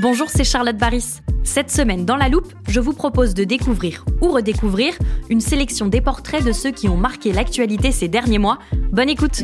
Bonjour, c'est Charlotte Baris. Cette semaine, dans la loupe, je vous propose de découvrir ou redécouvrir une sélection des portraits de ceux qui ont marqué l'actualité ces derniers mois. Bonne écoute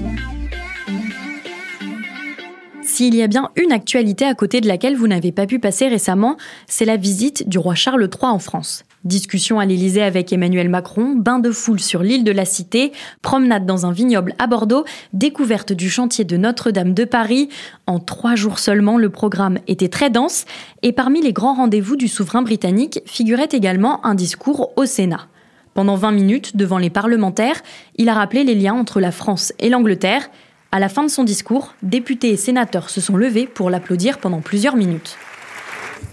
S'il y a bien une actualité à côté de laquelle vous n'avez pas pu passer récemment, c'est la visite du roi Charles III en France. Discussion à l'Élysée avec Emmanuel Macron, bain de foule sur l'île de la Cité, promenade dans un vignoble à Bordeaux, découverte du chantier de Notre-Dame de Paris. En trois jours seulement, le programme était très dense et parmi les grands rendez-vous du souverain britannique figurait également un discours au Sénat. Pendant 20 minutes, devant les parlementaires, il a rappelé les liens entre la France et l'Angleterre. À la fin de son discours, députés et sénateurs se sont levés pour l'applaudir pendant plusieurs minutes.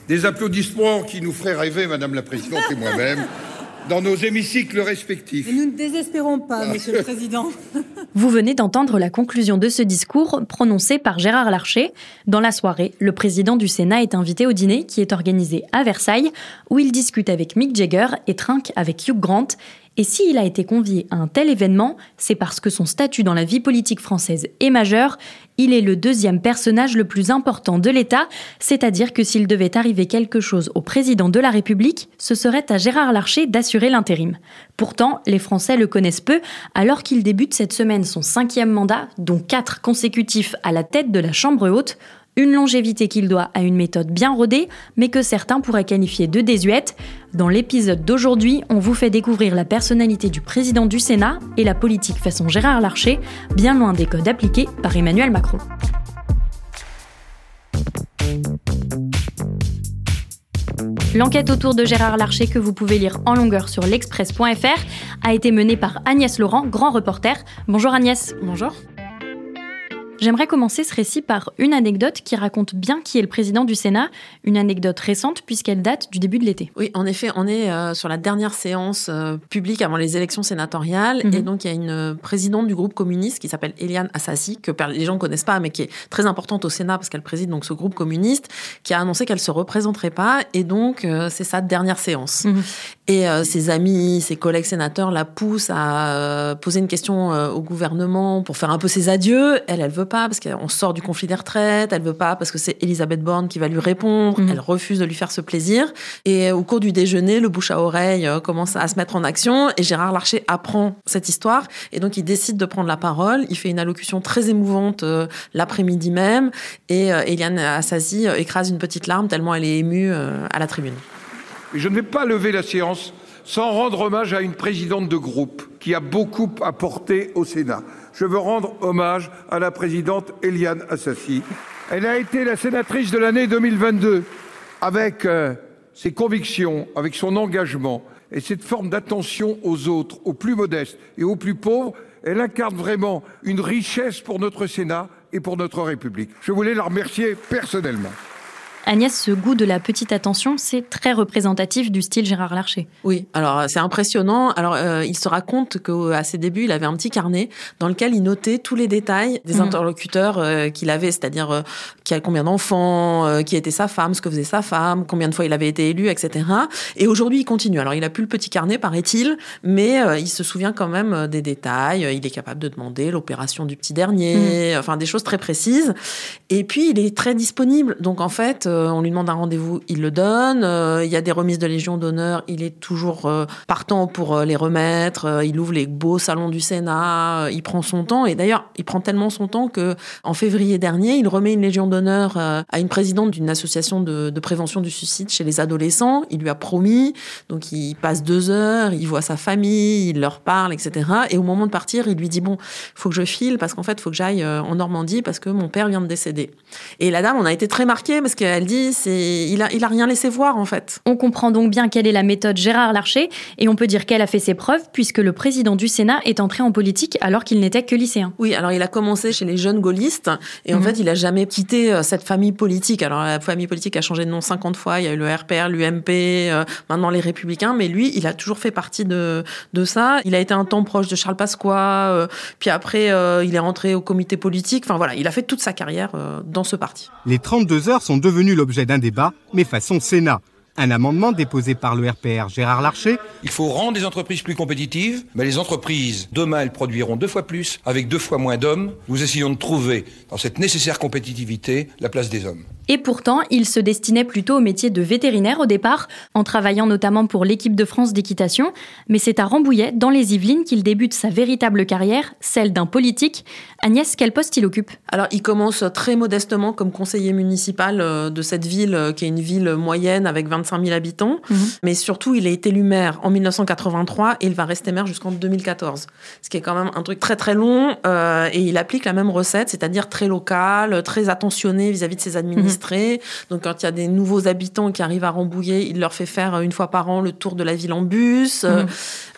Des applaudissements qui nous feraient rêver, Madame la Présidente et moi-même, dans nos hémicycles respectifs. Et nous ne désespérons pas, Monsieur le Président. Vous venez d'entendre la conclusion de ce discours prononcé par Gérard Larcher. Dans la soirée, le président du Sénat est invité au dîner qui est organisé à Versailles, où il discute avec Mick Jagger et trinque avec Hugh Grant. Et s'il a été convié à un tel événement, c'est parce que son statut dans la vie politique française est majeur. Il est le deuxième personnage le plus important de l'État, c'est-à-dire que s'il devait arriver quelque chose au président de la République, ce serait à Gérard Larcher d'assurer l'intérim. Pourtant, les Français le connaissent peu, alors qu'il débute cette semaine son cinquième mandat, dont quatre consécutifs à la tête de la Chambre haute. Une longévité qu'il doit à une méthode bien rodée, mais que certains pourraient qualifier de désuète. Dans l'épisode d'aujourd'hui, on vous fait découvrir la personnalité du président du Sénat et la politique façon Gérard Larcher, bien loin des codes appliqués par Emmanuel Macron. L'enquête autour de Gérard Larcher que vous pouvez lire en longueur sur l'express.fr a été menée par Agnès Laurent, grand reporter. Bonjour Agnès. Bonjour. J'aimerais commencer ce récit par une anecdote qui raconte bien qui est le président du Sénat, une anecdote récente puisqu'elle date du début de l'été. Oui, en effet, on est euh, sur la dernière séance euh, publique avant les élections sénatoriales et Mhm. donc il y a une euh, présidente du groupe communiste qui s'appelle Eliane Assassi que les gens ne connaissent pas mais qui est très importante au Sénat parce qu'elle préside donc ce groupe communiste qui a annoncé qu'elle se représenterait pas et donc euh, c'est sa dernière séance. Mhm. Et ses amis, ses collègues sénateurs la poussent à poser une question au gouvernement pour faire un peu ses adieux. Elle, elle veut pas parce qu'on sort du conflit des retraites. Elle veut pas parce que c'est Elisabeth Borne qui va lui répondre. Mhm. Elle refuse de lui faire ce plaisir. Et au cours du déjeuner, le bouche à oreille euh, commence à se mettre en action et Gérard Larcher apprend cette histoire et donc il décide de prendre la parole. Il fait une allocution très émouvante euh, l'après-midi même et euh, Eliane Assasi euh, écrase une petite larme tellement elle est émue euh, à la tribune. Je ne vais pas lever la séance sans rendre hommage à une présidente de groupe qui a beaucoup apporté au Sénat. Je veux rendre hommage à la présidente Eliane Assassi. Elle a été la sénatrice de l'année 2022 avec euh, ses convictions, avec son engagement et cette forme d'attention aux autres, aux plus modestes et aux plus pauvres. Elle incarne vraiment une richesse pour notre Sénat et pour notre République. Je voulais la remercier personnellement. Agnès, ce goût de la petite attention, c'est très représentatif du style Gérard Larcher. Oui, alors euh, c'est impressionnant. Alors euh, il se raconte qu'à ses débuts, il avait un petit carnet dans lequel il notait tous les détails des Mhm. interlocuteurs euh, qu'il avait, c'est-à-dire euh, qui a combien d'enfants, qui était sa femme, ce que faisait sa femme, combien de fois il avait été élu, etc. Et aujourd'hui, il continue. Alors il a plus le petit carnet, paraît-il, mais il se souvient quand même des détails. Il est capable de demander l'opération du petit dernier, enfin des choses très précises. Et puis il est très disponible. Donc en fait, on lui demande un rendez-vous, il le donne. Euh, il y a des remises de Légion d'honneur, il est toujours euh, partant pour euh, les remettre. Euh, il ouvre les beaux salons du Sénat. Euh, il prend son temps. Et d'ailleurs, il prend tellement son temps que en février dernier, il remet une Légion d'honneur euh, à une présidente d'une association de, prévention du suicide chez les adolescents. Il lui a promis. Donc il passe deux heures, il voit sa famille, il leur parle, etc. Et au moment de partir, il lui dit bon, faut que je file parce qu'en fait, faut que j'aille euh, en Normandie parce que mon père vient de décéder. Et la dame, on a été très marqués parce qu'elle qu'elle dit, c'est il a, il a rien laissé voir en fait. On comprend donc bien quelle est la méthode Gérard Larcher et on peut dire qu'elle a fait ses preuves puisque le président du Sénat est entré en politique alors qu'il n'était que lycéen. Oui, alors il a commencé chez les jeunes gaullistes et en Mhm. fait il a jamais quitté euh, cette famille politique. Alors la famille politique a changé de nom 50 fois, il y a eu le RPR, l'UMP, euh, maintenant les Républicains, mais lui il a toujours fait partie de de ça. Il a été un temps proche de Charles Pasqua, euh, puis après euh, il est rentré au comité politique. Enfin voilà, il a fait toute sa carrière euh, dans ce parti. Les 32 heures sont devenues l'objet d'un débat, mais façon Sénat. Un amendement déposé par le RPR Gérard Larcher Il faut rendre les entreprises plus compétitives, mais les entreprises, demain, elles produiront deux fois plus, avec deux fois moins d'hommes. Nous essayons de trouver, dans cette nécessaire compétitivité, la place des hommes. Et pourtant, il se destinait plutôt au métier de vétérinaire au départ, en travaillant notamment pour l'équipe de France d'équitation. Mais c'est à Rambouillet, dans les Yvelines, qu'il débute sa véritable carrière, celle d'un politique. Agnès, quel poste il occupe? Alors, il commence très modestement comme conseiller municipal euh, de cette ville, euh, qui est une ville moyenne avec 25 000 habitants. Mhm. Mais surtout, il a été élu maire en 1983 et il va rester maire jusqu'en 2014. Ce qui est quand même un truc très très long. euh, et il applique la même recette, c'est-à-dire très local, très attentionné vis-à-vis de ses administrés. Donc, quand il y a des nouveaux habitants qui arrivent à Rambouillet, il leur fait faire euh, une fois par an le tour de la ville en bus. Euh,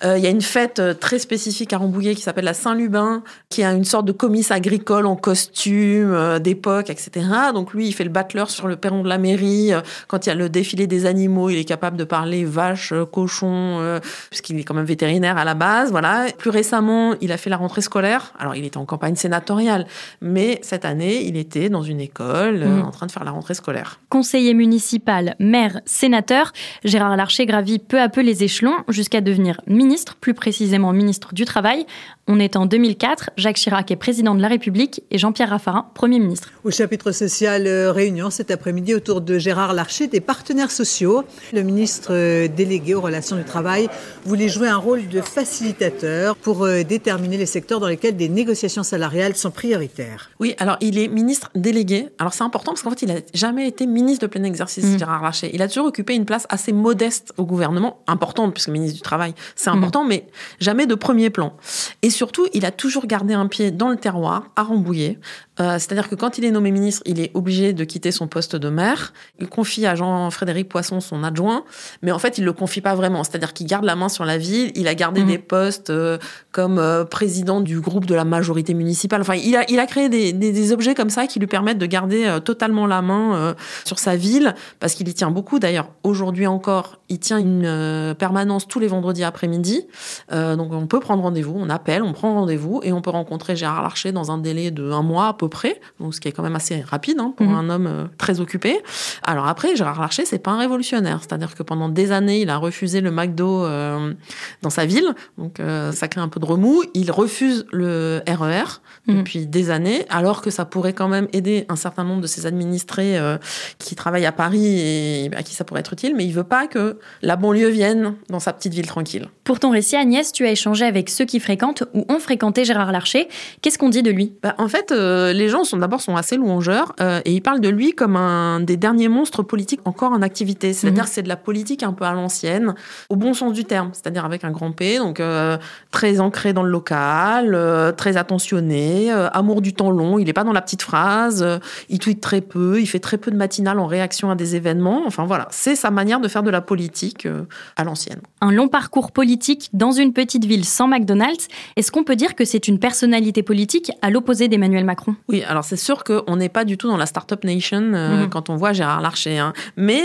euh, Il y a une fête très spécifique à Rambouillet qui s'appelle la Saint-Lubin, qui a une sorte de comice agricole en costume euh, d'époque, etc. Donc lui, il fait le battleur sur le perron de la mairie. Quand il y a le défilé des animaux, il est capable de parler vache, euh, cochon, euh, puisqu'il est quand même vétérinaire à la base. Voilà. Plus récemment, il a fait la rentrée scolaire. Alors, il était en campagne sénatoriale, mais cette année, il était dans une école euh, Mhm. en train de faire la rentrée scolaire. Conseiller municipal, maire, sénateur, Gérard Larcher gravit peu à peu les échelons jusqu'à devenir ministre, plus précisément ministre du Travail. On est en 2004, Jacques Chirac est président de la République et Jean-Pierre Raffarin, Premier ministre. Au chapitre social, euh, réunion cet après-midi autour de Gérard Larcher des partenaires sociaux. Le ministre euh, délégué aux relations du travail voulait jouer un rôle de facilitateur pour euh, déterminer les secteurs dans lesquels des négociations salariales sont prioritaires. Oui, alors il est ministre délégué. Alors c'est important parce qu'en fait, il a jamais été ministre de plein exercice, Mhm. Gérard Larcher. Il a toujours occupé une place assez modeste au gouvernement, importante puisque ministre du Travail, c'est important, mais jamais de premier plan. Et surtout, il a toujours gardé un pied dans le terroir, à Rambouillet. Euh, C'est-à-dire que quand il est nommé ministre, il est obligé de quitter son poste de maire. Il confie à Jean-Frédéric Poisson, son adjoint, mais en fait, il le confie pas vraiment. C'est-à-dire qu'il garde la main sur la ville. Il a gardé Mhm. des postes euh, comme euh, président du groupe de la majorité municipale. Enfin, il a, il a créé des, des, des objets comme ça qui lui permettent de garder euh, totalement la main sur sa ville, parce qu'il y tient beaucoup. D'ailleurs, aujourd'hui encore, il tient une permanence tous les vendredis après-midi. Donc, on peut prendre rendez-vous, on appelle, on prend rendez-vous et on peut rencontrer Gérard Larcher dans un délai de un mois à peu près. Donc, ce qui est quand même assez rapide hein, pour Mhm. un homme très occupé. Alors après, Gérard Larcher, c'est pas un révolutionnaire. C'est-à-dire que pendant des années, il a refusé le McDo euh, dans sa ville. Donc euh, ça crée un peu de remous. Il refuse le RER Mhm. depuis des années, alors que ça pourrait quand même aider un certain nombre de ses administrés euh, qui travaillent à Paris et à qui ça pourrait être utile. Mais il veut pas que la banlieue vienne dans sa petite ville tranquille. Pour ton récit, Agnès, tu as échangé avec ceux qui fréquentent ou ont fréquenté Gérard Larcher. Qu'est-ce qu'on dit de lui? Bah, en fait, les gens sont d'abord sont assez louangeurs et ils parlent de lui comme un des derniers monstres politiques encore en activité. C'est-à-dire Mhm. que c'est de la politique un peu à l'ancienne, au bon sens du terme, c'est-à-dire avec un grand P, donc euh, très ancré dans le local, euh, très attentionné, euh, amour du temps long. Il n'est pas dans la petite phrase, il tweet très peu, il fait très peu de matinales en réaction à des événements. Enfin voilà, c'est sa manière de faire de la politique à l'ancienne. Un long parcours politique dans une petite ville sans McDonald's. Est-ce qu'on peut dire que c'est une personnalité politique à l'opposé d'Emmanuel Macron? Oui, alors c'est sûr qu'on n'est pas du tout dans la Startup Nation Mhm. quand on voit Gérard Larcher. hein. Mais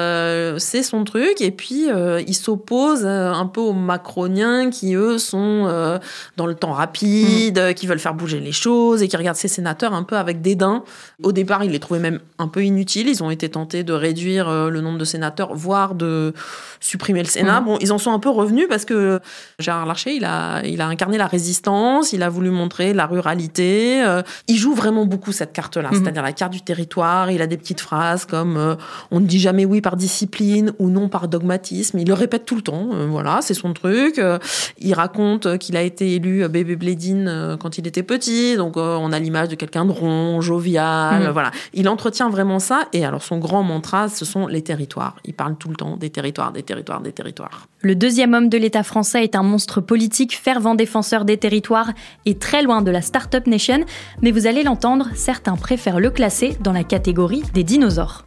euh, c'est son truc. Et puis, euh, il s'oppose euh, un peu aux macroniens qui, eux, sont euh, dans le temps rapide, euh, qui veulent faire bouger les choses et qui regardent ces sénateurs un peu avec dédain. Au départ, il les trouvait même un peu inutiles. Ils ont été tentés de réduire le nombre de sénateurs, voire de supprimer le Sénat. Mhm. Bon, ils en sont un peu revenus parce que Gérard Larcher, il a, il a incarné la résistance, il a voulu montrer la ruralité. il joue vraiment beaucoup cette carte-là, Mhm. c'est-à-dire la carte du territoire. Il a des petites phrases comme on ne dit jamais oui par discipline ou non par dogmatisme. Il le répète tout le temps. euh, voilà, c'est son truc. Euh, il raconte qu'il a été élu bébé Blédine euh, quand il était petit, donc on a l'image de quelqu'un de rond, jovial. Mhm. Voilà, il entretient vraiment ça. Et alors son grand mantra, ce sont les territoires. Il parle tout le temps des territoires, des territoires, des territoires. Le deuxième homme de l'État français est un monstre politique, fervent défenseur des territoires et très loin de la Startup Nation, mais vous allez l'entendre, certains préfèrent le classer dans la catégorie des dinosaures.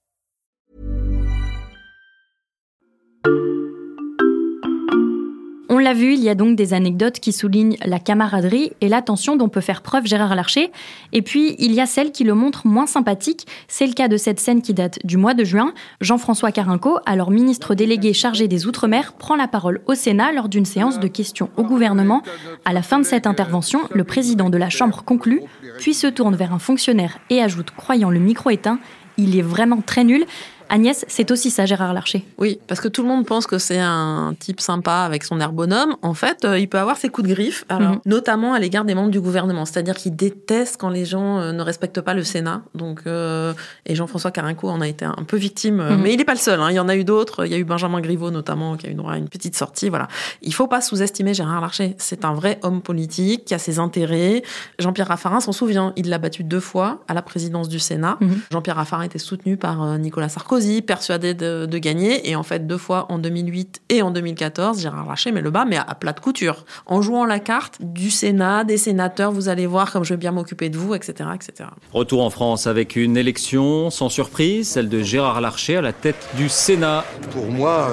l'a vu, il y a donc des anecdotes qui soulignent la camaraderie et l'attention dont peut faire preuve Gérard Larcher. Et puis, il y a celles qui le montrent moins sympathique. C'est le cas de cette scène qui date du mois de juin. Jean-François Carinco, alors ministre délégué chargé des Outre-mer, prend la parole au Sénat lors d'une séance de questions au gouvernement. À la fin de cette intervention, le président de la Chambre conclut, puis se tourne vers un fonctionnaire et ajoute, croyant le micro éteint, il est vraiment très nul. Agnès, c'est aussi ça, Gérard Larcher. Oui, parce que tout le monde pense que c'est un type sympa avec son air bonhomme. En fait, euh, il peut avoir ses coups de griffe, alors, Mhm. notamment à l'égard des membres du gouvernement. C'est-à-dire qu'il déteste quand les gens euh, ne respectent pas le Sénat. Donc, euh, et Jean-François Carinco en a été un peu victime. Mhm. Mais il n'est pas le seul. hein. Il y en a eu d'autres. Il y a eu Benjamin Griveaux, notamment, qui a eu droit à une petite sortie. Voilà. Il faut pas sous-estimer Gérard Larcher. C'est un vrai homme politique qui a ses intérêts. Jean-Pierre Raffarin s'en souvient. Il l'a battu deux fois à la présidence du Sénat. Mhm. Jean-Pierre Raffarin était soutenu par Nicolas Sarkozy, persuadé de, de gagner. Et en fait, deux fois en 2008 et en 2014, Gérard Larcher met le bas, mais à, à plat de couture. En jouant la carte du Sénat, des sénateurs, vous allez voir comme je vais bien m'occuper de vous, etc., etc. Retour en France avec une élection sans surprise, celle de Gérard Larcher à la tête du Sénat. Pour moi,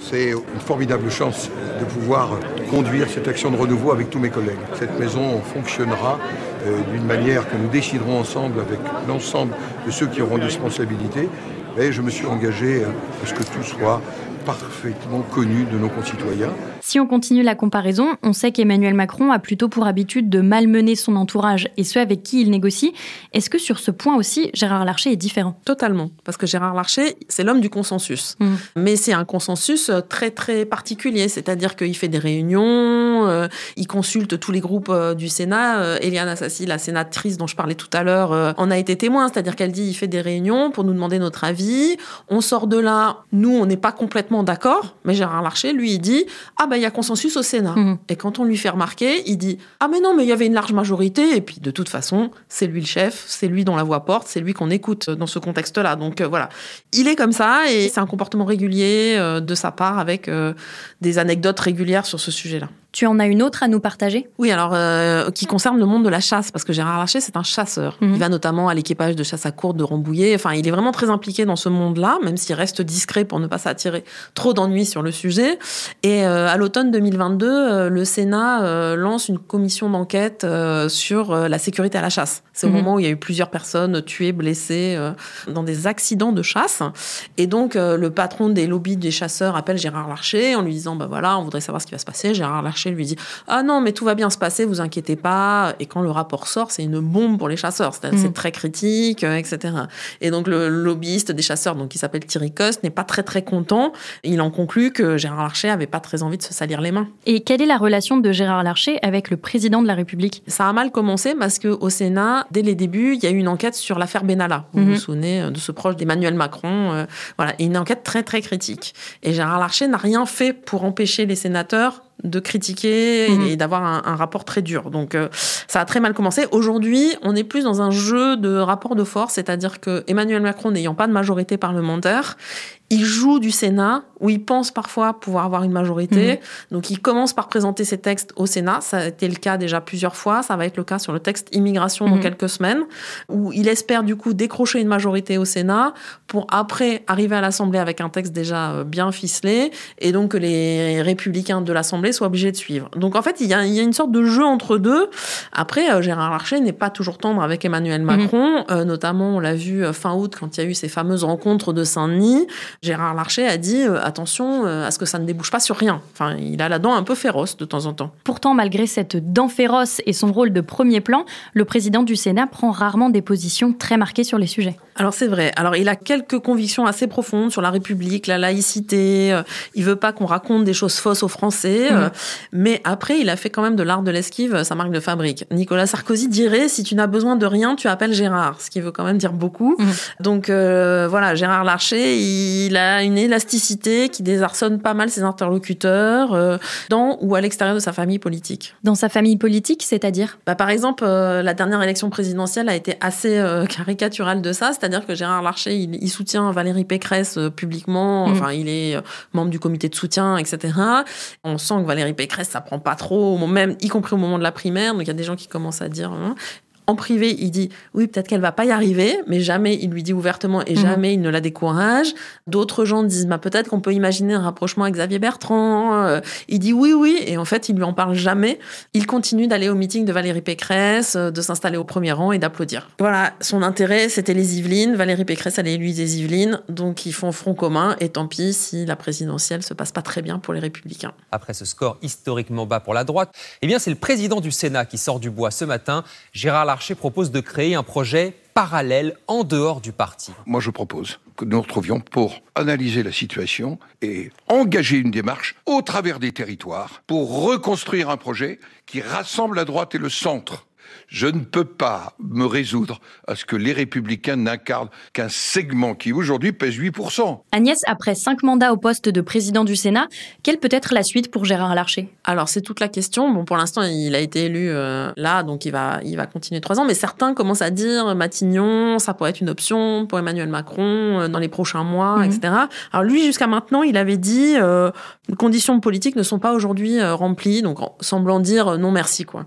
c'est une formidable chance de pouvoir conduire cette action de renouveau avec tous mes collègues. Cette maison fonctionnera euh, d'une manière que nous déciderons ensemble avec l'ensemble de ceux qui auront des responsabilités. Et je me suis engagé à ce que tout soit parfaitement connu de nos concitoyens. Si on continue la comparaison, on sait qu'Emmanuel Macron a plutôt pour habitude de malmener son entourage et ceux avec qui il négocie. Est-ce que sur ce point aussi, Gérard Larcher est différent? Totalement. Parce que Gérard Larcher, c'est l'homme du consensus. Mhm. Mais c'est un consensus euh, très, très particulier. C'est-à-dire qu'il fait des réunions, euh, il consulte tous les groupes euh, du Sénat. Euh, Eliane Assassi, la sénatrice dont je parlais tout à l'heure, en a été témoin. C'est-à-dire qu'elle dit il fait des réunions pour nous demander notre avis. On sort de là, nous, on n'est pas complètement d'accord. Mais Gérard Larcher, lui, il dit ah ben il y a consensus au Sénat. Mhm. Et quand on lui fait remarquer, il dit Ah, mais non, mais il y avait une large majorité. Et puis, de toute façon, c'est lui le chef, c'est lui dont la voix porte, c'est lui qu'on écoute dans ce contexte-là. Donc, euh, voilà. Il est comme ça et c'est un comportement régulier euh, de sa part avec euh, des anecdotes régulières sur ce sujet-là. Tu en as une autre à nous partager? Oui, alors, euh, qui concerne le monde de la chasse, parce que Gérard Larcher, c'est un chasseur. Mhm. Il va notamment à l'équipage de chasse à courte de Rambouillet. Enfin, il est vraiment très impliqué dans ce monde-là, même s'il reste discret pour ne pas s'attirer trop d'ennuis sur le sujet. Et euh, à l'automne 2022, euh, le Sénat euh, lance une commission d'enquête euh, sur la sécurité à la chasse. C'est au Mhm. moment où il y a eu plusieurs personnes tuées, blessées euh, dans des accidents de chasse. Et donc, euh, le patron des lobbies des chasseurs appelle Gérard Larcher en lui disant, bah voilà, on voudrait savoir ce qui va se passer. Gérard Larcher lui dit, ah non, mais tout va bien se passer, vous inquiétez pas. Et quand le rapport sort, c'est une bombe pour les chasseurs. C'est c'est très critique, euh, etc. Et donc, le lobbyiste des chasseurs, donc qui s'appelle Thierry Coste, n'est pas très très content. Il en conclut que Gérard Larcher avait pas très envie de se salir les mains. Et quelle est la relation de Gérard Larcher avec le président de la République? Ça a mal commencé parce que au Sénat, dès les débuts, il y a eu une enquête sur l'affaire Benalla. Vous vous souvenez euh, de ce proche d'Emmanuel Macron, euh, voilà, et une enquête très très critique. Et Gérard Larcher n'a rien fait pour empêcher les sénateurs de critiquer Mhm. et d'avoir un, un rapport très dur. Donc euh, ça a très mal commencé. Aujourd'hui, on est plus dans un jeu de rapport de force, c'est-à-dire que Emmanuel Macron n'ayant pas de majorité parlementaire, il joue du Sénat où il pense parfois pouvoir avoir une majorité. Donc il commence par présenter ses textes au Sénat. Ça a été le cas déjà plusieurs fois. Ça va être le cas sur le texte immigration dans Mhm. quelques semaines, où il espère du coup décrocher une majorité au Sénat pour après arriver à l'Assemblée avec un texte déjà euh, bien ficelé et donc que les républicains de l'Assemblée soient obligés de suivre. Donc en fait, il y a, il y a une sorte de jeu entre deux. Après, euh, Gérard Larcher n'est pas toujours tendre avec Emmanuel Macron, Euh, notamment on l'a vu euh, fin août quand il y a eu ces fameuses rencontres de Saint-Denis Gérard Larcher a dit euh, attention euh, à ce que ça ne débouche pas sur rien. Il a la dent un peu féroce de temps en temps. Pourtant, malgré cette dent féroce et son rôle de premier plan, le président du Sénat prend rarement des positions très marquées sur les sujets. Alors c'est vrai. Alors il a quelques convictions assez profondes sur la République, la laïcité. Euh, il veut pas qu'on raconte des choses fausses aux Français. euh, Mhm. Mais après, il a fait quand même de l'art de l'esquive euh, sa marque de fabrique. Nicolas Sarkozy dirait si tu n'as besoin de rien, tu appelles Gérard, ce qui veut quand même dire beaucoup. Mhm. Donc euh, voilà, Gérard Larcher, il a une élasticité qui désarçonne pas mal ses interlocuteurs euh, dans ou à l'extérieur de sa famille politique. Dans sa famille politique, c'est-à-dire? Bah, par exemple, euh, la dernière élection présidentielle a été assez caricaturale de ça, c'est-à-dire que Gérard Larcher, il, il soutient Valérie Pécresse euh, publiquement, Mhm. enfin, il est euh, membre du comité de soutien, etc. On sent que Valérie Pécresse, ça prend pas trop, même y compris au moment de la primaire, donc il y a des gens qui commencent à dire... hein. En privé, il dit oui, peut-être qu'elle va pas y arriver, mais jamais il lui dit ouvertement et Mhm. jamais il ne la décourage. D'autres gens disent bah peut-être qu'on peut imaginer un rapprochement avec Xavier Bertrand. Euh, il dit oui, oui, et en fait il lui en parle jamais. Il continue d'aller au meeting de Valérie Pécresse, euh, de s'installer au premier rang et d'applaudir. Voilà, son intérêt c'était les Yvelines. Valérie Pécresse elle est élue des Yvelines, donc ils font front commun. Et tant pis si la présidentielle se passe pas très bien pour les Républicains. Après ce score historiquement bas pour la droite, eh bien c'est le président du Sénat qui sort du bois ce matin. Gérard Larcher propose de créer un projet parallèle en dehors du parti. Moi, je propose que nous nous retrouvions pour analyser la situation et engager une démarche au travers des territoires pour reconstruire un projet qui rassemble la droite et le centre. Je ne peux pas me résoudre à ce que les républicains n'incarnent qu'un segment qui aujourd'hui pèse 8%. Agnès, après cinq mandats au poste de président du Sénat, quelle peut être la suite pour Gérard Larcher? Alors c'est toute la question. Bon, pour l'instant, il a été élu euh, là, donc il va, il va continuer trois ans. Mais certains commencent à dire Matignon, ça pourrait être une option pour Emmanuel Macron euh, dans les prochains mois, Mhm. etc. Alors lui, jusqu'à maintenant, il avait dit euh, les conditions politiques ne sont pas aujourd'hui euh, remplies, donc en semblant dire euh, non merci quoi.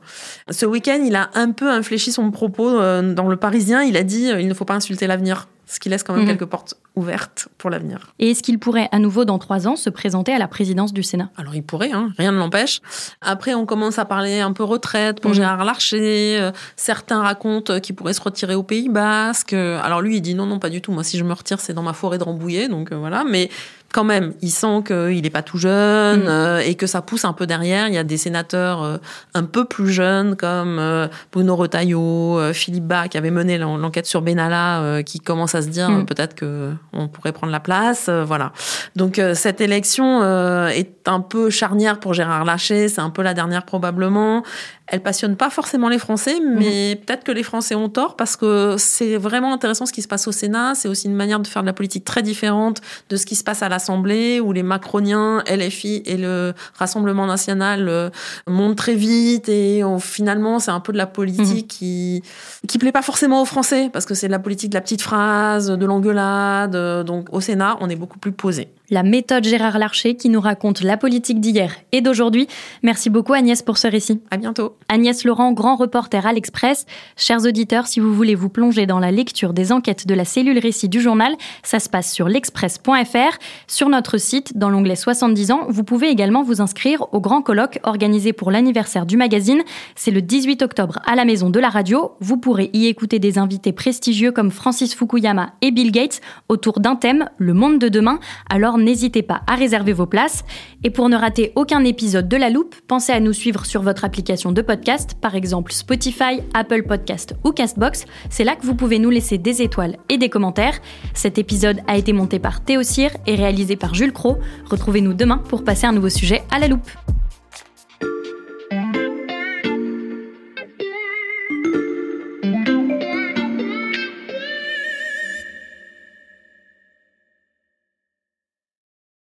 Ce week-end, il a un peu infléchi son propos euh, dans le Parisien. Il a dit euh, il ne faut pas insulter l'avenir, ce qui laisse quand même Mhm. quelques portes ouvertes pour l'avenir. Et est-ce qu'il pourrait à nouveau dans trois ans se présenter à la présidence du Sénat? Alors il pourrait, hein, rien ne l'empêche. Après, on commence à parler un peu retraite pour Mhm. Gérard Larcher. Euh, certains racontent qu'il pourrait se retirer au Pays Basque. Alors lui, il dit non, non, pas du tout. Moi, si je me retire, c'est dans ma forêt de Rambouillet, donc euh, voilà. Mais quand même, il sent qu'il n'est pas tout jeune Mhm. euh, et que ça pousse un peu derrière. Il y a des sénateurs euh, un peu plus jeunes comme euh, Bruno Retailleau, euh, Philippe Bas qui avait mené l'en- l'enquête sur Benalla, qui commencent à se dire euh, peut-être que on pourrait prendre la place. voilà. Donc cette élection est un peu charnière pour Gérard Larcher, c'est un peu la dernière probablement. Elle passionne pas forcément les Français, mais peut-être que les Français ont tort parce que c'est vraiment intéressant ce qui se passe au Sénat. C'est aussi une manière de faire de la politique très différente de ce qui se passe à l'Assemblée, où les Macroniens, LFI et le Rassemblement national euh, montent très vite et on- finalement c'est un peu de la politique qui qui plaît pas forcément aux Français parce que c'est de la politique de la petite phrase, de l'engueulade. euh, Donc au Sénat, on est beaucoup plus posé. La méthode Gérard Larcher qui nous raconte la politique d'hier et d'aujourd'hui. Merci beaucoup Agnès pour ce récit. À bientôt. Agnès Laurent, grand reporter à l'Express. Chers auditeurs, si vous voulez vous plonger dans la lecture des enquêtes de la cellule récit du journal, ça se passe sur l'express.fr. Sur notre site, dans l'onglet 70 ans, vous pouvez également vous inscrire au grand colloque organisé pour l'anniversaire du magazine. C'est le 18 octobre à la Maison de la Radio. Vous pourrez y écouter des invités prestigieux comme Francis Fukuyama et Bill Gates autour d'un thème, le monde de demain. Alors n'hésitez pas à réserver vos places. Et pour ne rater aucun épisode de La Loupe, pensez à nous suivre sur votre application de podcast, par exemple Spotify, Apple Podcast ou Castbox. C'est là que vous pouvez nous laisser des étoiles et des commentaires. Cet épisode a été monté par Théo et réalisé par Jules Cro. Retrouvez-nous demain pour passer un nouveau sujet à La Loupe.